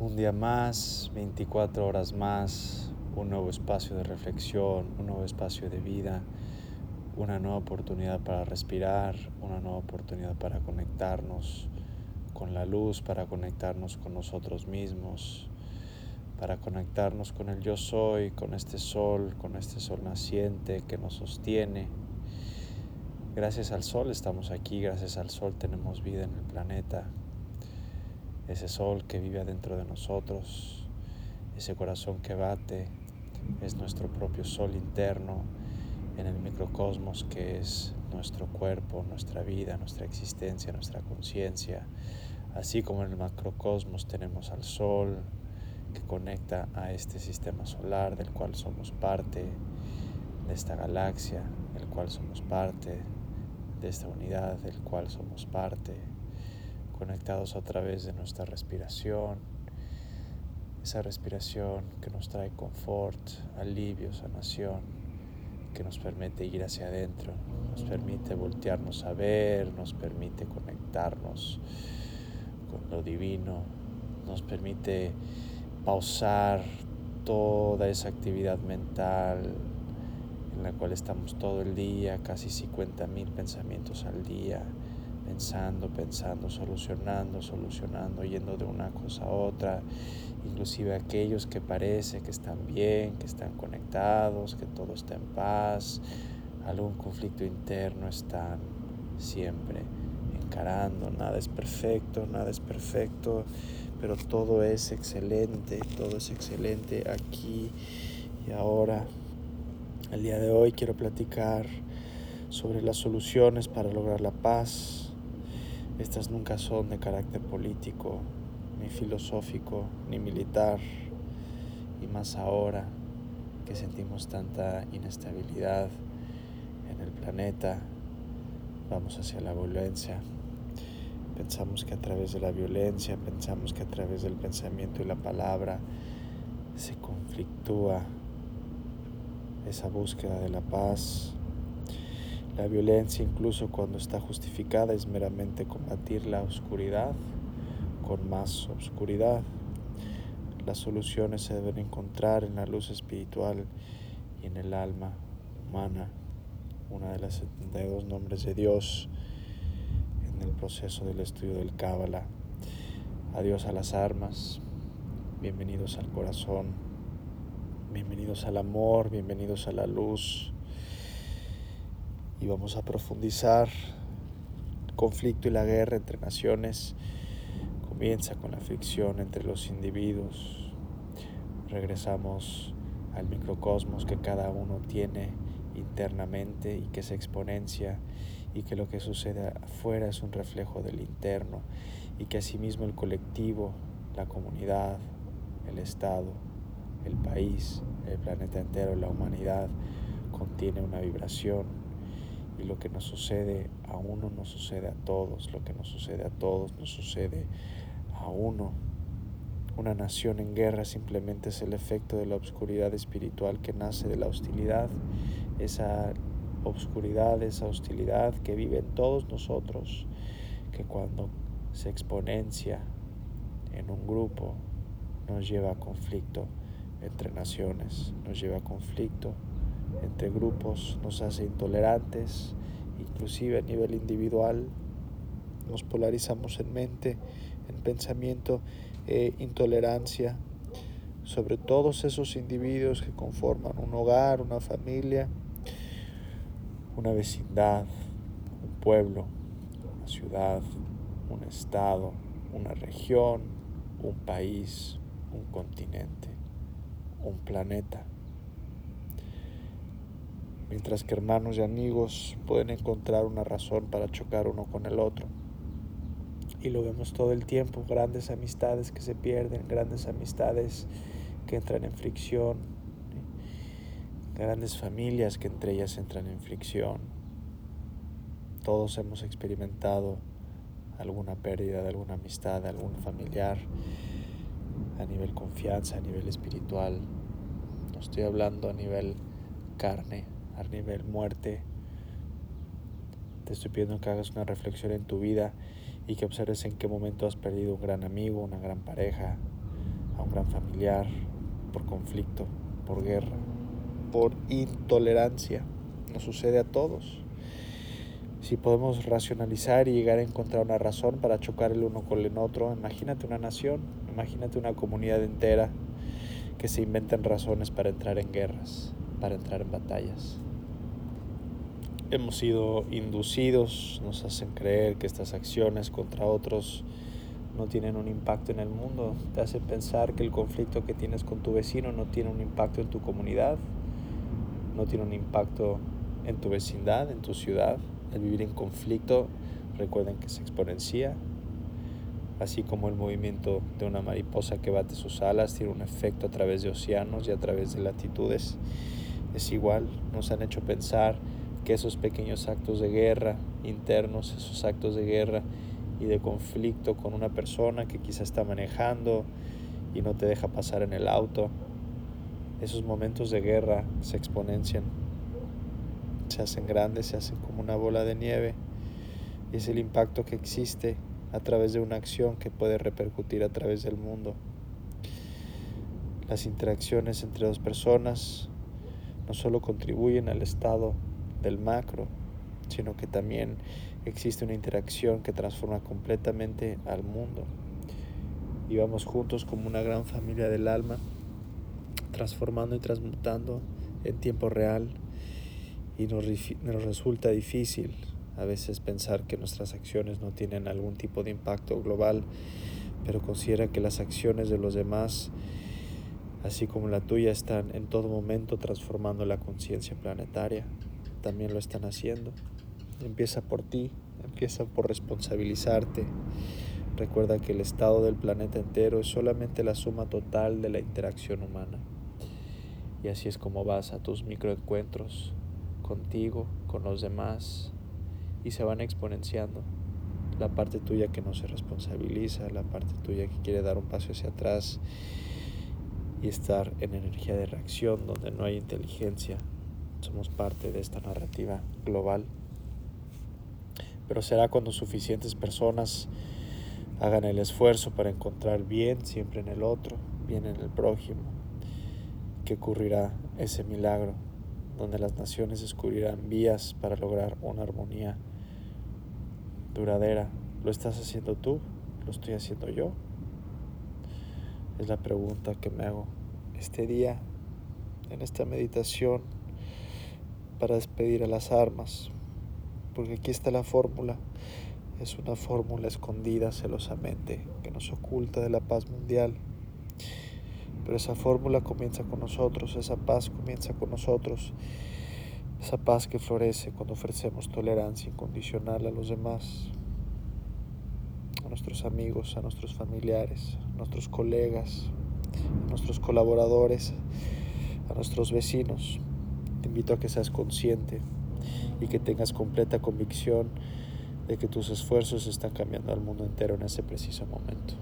Un día más, 24 horas más, un nuevo espacio de reflexión, un nuevo espacio de vida, una nueva oportunidad para respirar, una nueva oportunidad para conectarnos con la luz, para conectarnos con nosotros mismos, para conectarnos con el yo soy, con este sol, con este sol naciente que nos sostiene Gracias al sol estamos aquí, gracias al sol tenemos vida en el planeta. Ese sol que vive adentro de nosotros, ese corazón que bate, es nuestro propio sol interno en el microcosmos que es nuestro cuerpo, nuestra vida, nuestra existencia, nuestra conciencia. Así como en el macrocosmos tenemos al sol que conecta a este sistema solar del cual somos parte, de esta galaxia del cual somos parte, de esta unidad del cual somos parte, conectados a través de nuestra respiración, esa respiración que nos trae confort, alivio, sanación, que nos permite ir hacia adentro, nos permite voltearnos a ver, nos permite conectarnos con lo divino, nos permite pausar toda esa actividad mental, en la cual estamos todo el día, casi 50 mil pensamientos al día, pensando, pensando, solucionando, solucionando, yendo de una cosa a otra, inclusive aquellos que parece que están bien, que están conectados, que todo está en paz, algún conflicto interno están siempre encarando, nada es perfecto, nada es perfecto, pero todo es excelente, todo es excelente aquí y ahora. El día de hoy quiero platicar sobre las soluciones para lograr la paz. Estas nunca son de carácter político, ni filosófico, ni militar, y más ahora que sentimos tanta inestabilidad en el planeta, vamos hacia la violencia. Pensamos que a través de la violencia, pensamos que a través del pensamiento y la palabra se conflictúa esa búsqueda de la paz. La violencia, incluso cuando está justificada, es meramente combatir la oscuridad con más oscuridad. Las soluciones se deben encontrar en la luz espiritual y en el alma humana, una de las 72 nombres de Dios en el proceso del estudio del Cábala. Adiós a las armas, bienvenidos al corazón Bienvenidos al amor, bienvenidos a la luz. Y vamos a profundizar. El conflicto y la guerra entre naciones comienza con la fricción entre los individuos. Regresamos al microcosmos que cada uno tiene internamente y que se exponencia y que lo que sucede afuera es un reflejo del interno y que asimismo el colectivo, la comunidad, el Estado, el país, el planeta entero, la humanidad contiene una vibración y lo que nos sucede a uno nos sucede a todos, lo que nos sucede a todos nos sucede a uno. Una nación en guerra simplemente es el efecto de la obscuridad espiritual que nace de la hostilidad, esa obscuridad, esa hostilidad que vive en todos nosotros, que cuando se exponencia en un grupo nos lleva a conflicto entre naciones, nos lleva a conflicto entre grupos, nos hace intolerantes, inclusive a nivel individual, nos polarizamos en mente, en pensamiento, e intolerancia sobre todos esos individuos que conforman un hogar, una familia, una vecindad, un pueblo, una ciudad, un estado, una región, un país, un continente un planeta. Mientras que hermanos y amigos pueden encontrar una razón para chocar uno con el otro. Y lo vemos todo el tiempo, grandes amistades que se pierden, grandes amistades que entran en fricción, grandes familias que entre ellas entran en fricción. Todos hemos experimentado alguna pérdida de alguna amistad, de algún familiar a nivel confianza, a nivel espiritual. No estoy hablando a nivel carne, a nivel muerte. Te estoy pidiendo que hagas una reflexión en tu vida y que observes en qué momento has perdido un gran amigo, una gran pareja, a un gran familiar, por conflicto, por guerra, por intolerancia. Nos sucede a todos. Si podemos racionalizar y llegar a encontrar una razón para chocar el uno con el otro, imagínate una nación, imagínate una comunidad entera que se inventan razones para entrar en guerras, para entrar en batallas. Hemos sido inducidos, nos hacen creer que estas acciones contra otros no tienen un impacto en el mundo, te hacen pensar que el conflicto que tienes con tu vecino no tiene un impacto en tu comunidad, no tiene un impacto en tu vecindad, en tu ciudad. El vivir en conflicto, recuerden que se exponencia, así como el movimiento de una mariposa que bate sus alas tiene un efecto a través de océanos y a través de latitudes. Es igual, nos han hecho pensar que esos pequeños actos de guerra internos, esos actos de guerra y de conflicto con una persona que quizá está manejando y no te deja pasar en el auto, esos momentos de guerra se exponencian, se hacen grandes, se hacen como una bola de nieve y es el impacto que existe a través de una acción que puede repercutir a través del mundo. Las interacciones entre dos personas no solo contribuyen al estado del macro, sino que también existe una interacción que transforma completamente al mundo. Y vamos juntos como una gran familia del alma, transformando y transmutando en tiempo real. Y nos, resulta difícil a veces pensar que nuestras acciones no tienen algún tipo de impacto global, pero considera que las acciones de los demás, así como la tuya, están en todo momento transformando la conciencia planetaria. También lo están haciendo. Empieza por ti, empieza por responsabilizarte. Recuerda que el estado del planeta entero es solamente la suma total de la interacción humana. Y así es como vas a tus microencuentros contigo, con los demás, y se van exponenciando. La parte tuya que no se responsabiliza, la parte tuya que quiere dar un paso hacia atrás y estar en energía de reacción donde no hay inteligencia. Somos parte de esta narrativa global pero será cuando suficientes personas hagan el esfuerzo para encontrar bien siempre en el otro, bien en el prójimo, que ocurrirá ese milagro, donde las naciones descubrirán vías para lograr una armonía duradera. ¿Lo estás haciendo tú? ¿Lo estoy haciendo yo? Es la pregunta que me hago este día en esta meditación para despedir a las armas porque aquí está la fórmula. Es una fórmula escondida celosamente que nos oculta de la paz mundial. Pero esa fórmula comienza con nosotros, esa paz comienza con nosotros. Esa paz que florece cuando ofrecemos tolerancia incondicional a los demás, a nuestros amigos, a nuestros familiares, a nuestros colegas, a nuestros colaboradores, a nuestros vecinos. Te invito a que seas consciente y que tengas completa convicción de que tus esfuerzos están cambiando al mundo entero en ese preciso momento.